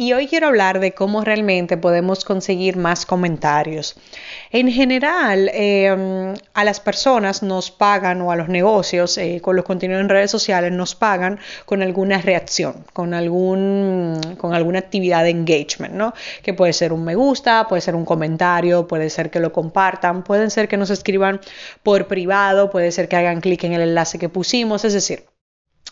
Y hoy quiero hablar de cómo realmente podemos conseguir más comentarios. En general, em, a las personas nos pagan o a los negocios eh, con los contenidos en redes sociales nos pagan con alguna reacción, con, algún, con alguna actividad de engagement, ¿no? Que puede ser un me gusta, puede ser un comentario, puede ser que lo compartan, pueden ser que nos escriban por privado, puede ser que hagan clic en el enlace que pusimos, es decir,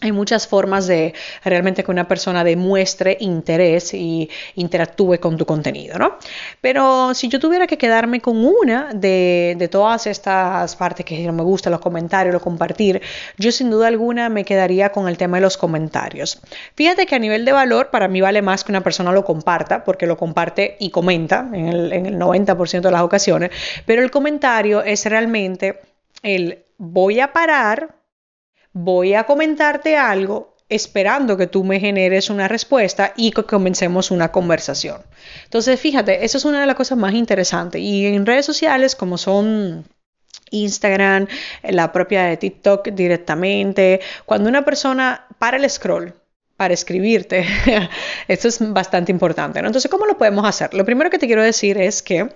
hay muchas formas de realmente que una persona demuestre interés y interactúe con tu contenido, ¿no? Pero si yo tuviera que quedarme con una de, todas estas partes que no me gusta, los comentarios, lo compartir, yo sin duda alguna me quedaría con el tema de los comentarios. Fíjate que a nivel de valor, para mí vale más que una persona lo comparta, porque lo comparte y comenta en el, en el 90% de las ocasiones, pero el comentario es realmente el voy a parar voy a comentarte algo esperando que tú me generes una respuesta y que comencemos una conversación. Entonces, fíjate, eso es una de las cosas más interesantes. Y en redes sociales, como son Instagram, la propia de TikTok directamente, cuando una persona para el scroll, para escribirte. Esto es bastante importante. ¿no? Entonces, ¿cómo lo podemos hacer? Lo primero que te quiero decir es que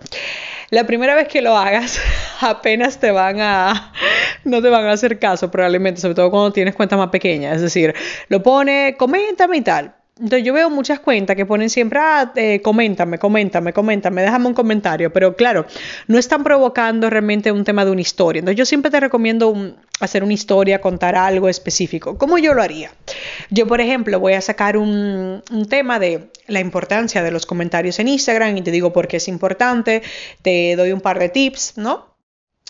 la primera vez que lo hagas, apenas te van a, no te van a hacer caso probablemente, sobre todo cuando tienes cuentas más pequeñas. Es decir, lo pone, coméntame y tal. Entonces yo veo muchas cuentas que ponen siempre, ah, eh, coméntame, coméntame, coméntame, déjame un comentario, pero claro, no están provocando realmente un tema de una historia. Entonces yo siempre te recomiendo hacer una historia, contar algo específico. ¿Cómo yo lo haría? Yo, por ejemplo, voy a sacar un, tema de la importancia de los comentarios en Instagram y te digo por qué es importante, te doy un par de tips, ¿no?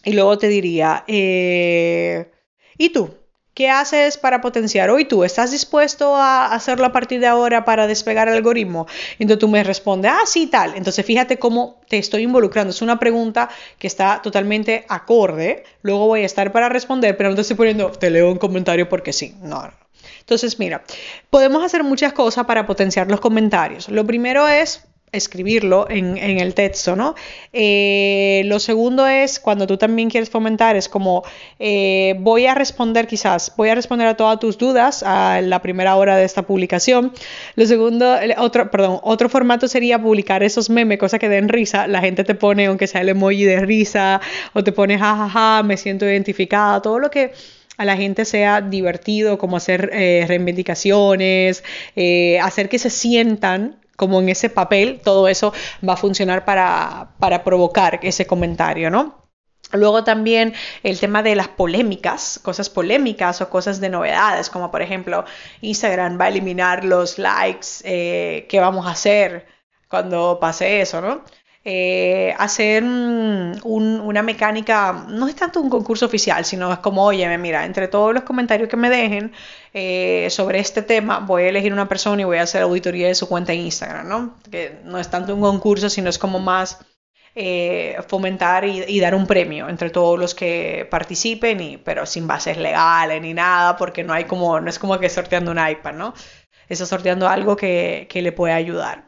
Y luego te diría, eh, ¿y tú? ¿Qué haces para potenciar? Hoy tú, ¿estás dispuesto a hacerlo a partir de ahora para despegar el algoritmo? Entonces tú me respondes, ah, sí, tal. Entonces fíjate cómo te estoy involucrando. Es una pregunta que está totalmente acorde. Luego voy a estar para responder, pero no te estoy poniendo, te leo un comentario porque sí. No, no. Entonces, mira, podemos hacer muchas cosas para potenciar los comentarios. Lo primero es escribirlo en, el texto, ¿no? Eh, lo segundo es, cuando tú también quieres fomentar, es como, eh, voy a responder quizás, voy a responder a todas tus dudas a la primera hora de esta publicación. Lo segundo, otro, perdón, otro formato sería publicar esos memes, cosas que den risa. La gente te pone, aunque sea el emoji de risa, o te pone jajaja, me siento identificada, todo lo que a la gente sea divertido, como hacer eh, reivindicaciones, hacer que se sientan como en ese papel, todo eso va a funcionar para, para provocar ese comentario, ¿no? Luego también el tema de las polémicas, cosas polémicas o cosas de novedades, como por ejemplo Instagram va a eliminar los likes, eh, ¿qué vamos a hacer cuando pase eso, no? Eh, hacer una mecánica, no es tanto un concurso oficial, sino es como, oye, mira, entre todos los comentarios que me dejen eh, sobre este tema, voy a elegir una persona y voy a hacer auditoría de su cuenta en Instagram, ¿no? Que no es tanto un concurso, sino es como más eh, fomentar y, dar un premio entre todos los que participen, pero sin bases legales ni nada, porque no hay como, no es como que sorteando un iPad, ¿no? Está sorteando algo que, que le puede ayudar.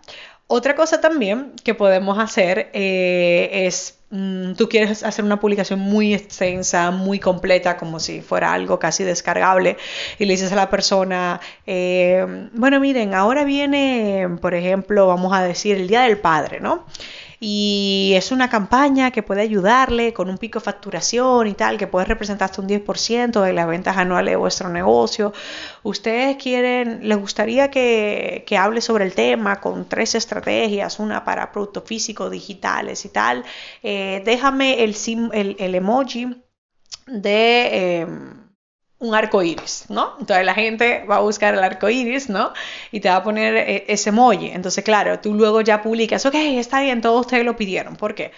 Otra cosa también que podemos hacer eh, es, mm, tú quieres hacer una publicación muy extensa, muy completa, como si fuera algo casi descargable, y le dices a la persona, eh, bueno, miren, ahora viene, por ejemplo, vamos a decir, el Día del Padre, ¿no? Y es una campaña que puede ayudarle con un pico de facturación y tal, que puede representar hasta un 10% de las ventas anuales de vuestro negocio. Ustedes quieren, les gustaría que, hable sobre el tema con tres estrategias, una para productos físicos, digitales y tal. Eh, déjame el, el, emoji de... Em, un arco iris, ¿no? Entonces la gente va a buscar el arco iris, ¿no? Y te va a poner eh, ese emoji. Entonces, claro, tú luego ya publicas, ok, está bien, todos ustedes lo pidieron. ¿Por qué?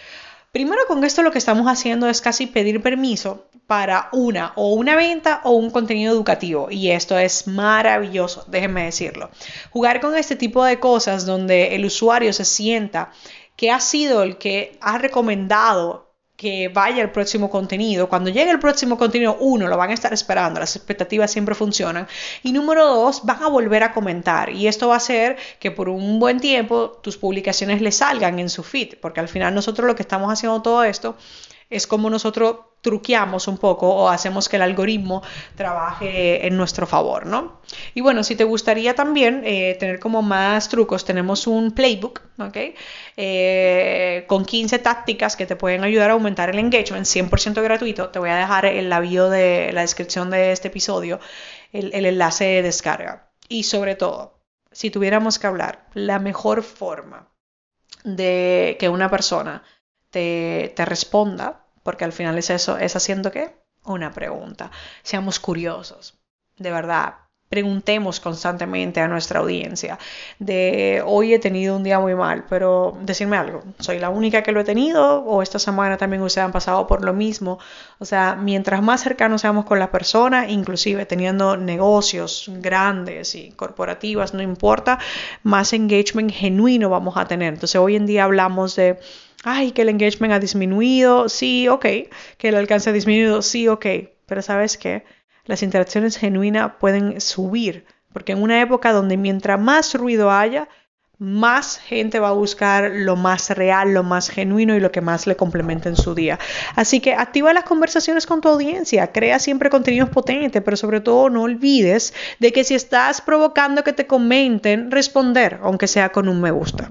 Primero con esto lo que estamos haciendo es casi pedir permiso para una o una venta o un contenido educativo y esto es maravilloso, déjenme decirlo. Jugar con este tipo de cosas donde el usuario se sienta que ha sido el que ha recomendado que vaya el próximo contenido. Cuando llegue el próximo contenido, uno, lo van a estar esperando, las expectativas siempre funcionan. Y número dos, van a volver a comentar. Y esto va a hacer que por un buen tiempo tus publicaciones le salgan en su feed, porque al final nosotros lo que estamos haciendo todo esto es como nosotros truqueamos un poco o hacemos que el algoritmo trabaje en nuestro favor, ¿no? Y bueno, si te gustaría también eh, tener como más trucos, tenemos un playbook, ¿ok? Eh, con 15 tácticas que te pueden ayudar a aumentar el engagement, 100% gratuito. Te voy a dejar en la bio de la descripción de este episodio el, enlace de descarga. Y sobre todo, si tuviéramos que hablar, la mejor forma de que una persona te, responda porque al final es eso, es haciendo qué? Una pregunta. Seamos curiosos, de verdad. Preguntemos constantemente a nuestra audiencia de hoy he tenido un día muy mal, pero decirme algo, ¿soy la única que lo he tenido o esta semana también ustedes han pasado por lo mismo? O sea, mientras más cercanos seamos con la persona, inclusive teniendo negocios grandes y corporativas, no importa, más engagement genuino vamos a tener. Entonces hoy en día hablamos de ay, que el engagement ha disminuido, sí, ok, que el alcance ha disminuido, sí, ok, pero sabes qué, las interacciones genuinas pueden subir, porque en una época donde mientras más ruido haya, más gente va a buscar lo más real, lo más genuino y lo que más le complementa en su día. Así que activa las conversaciones con tu audiencia, crea siempre contenidos potentes, pero sobre todo no olvides de que si estás provocando que te comenten, responder, aunque sea con un me gusta.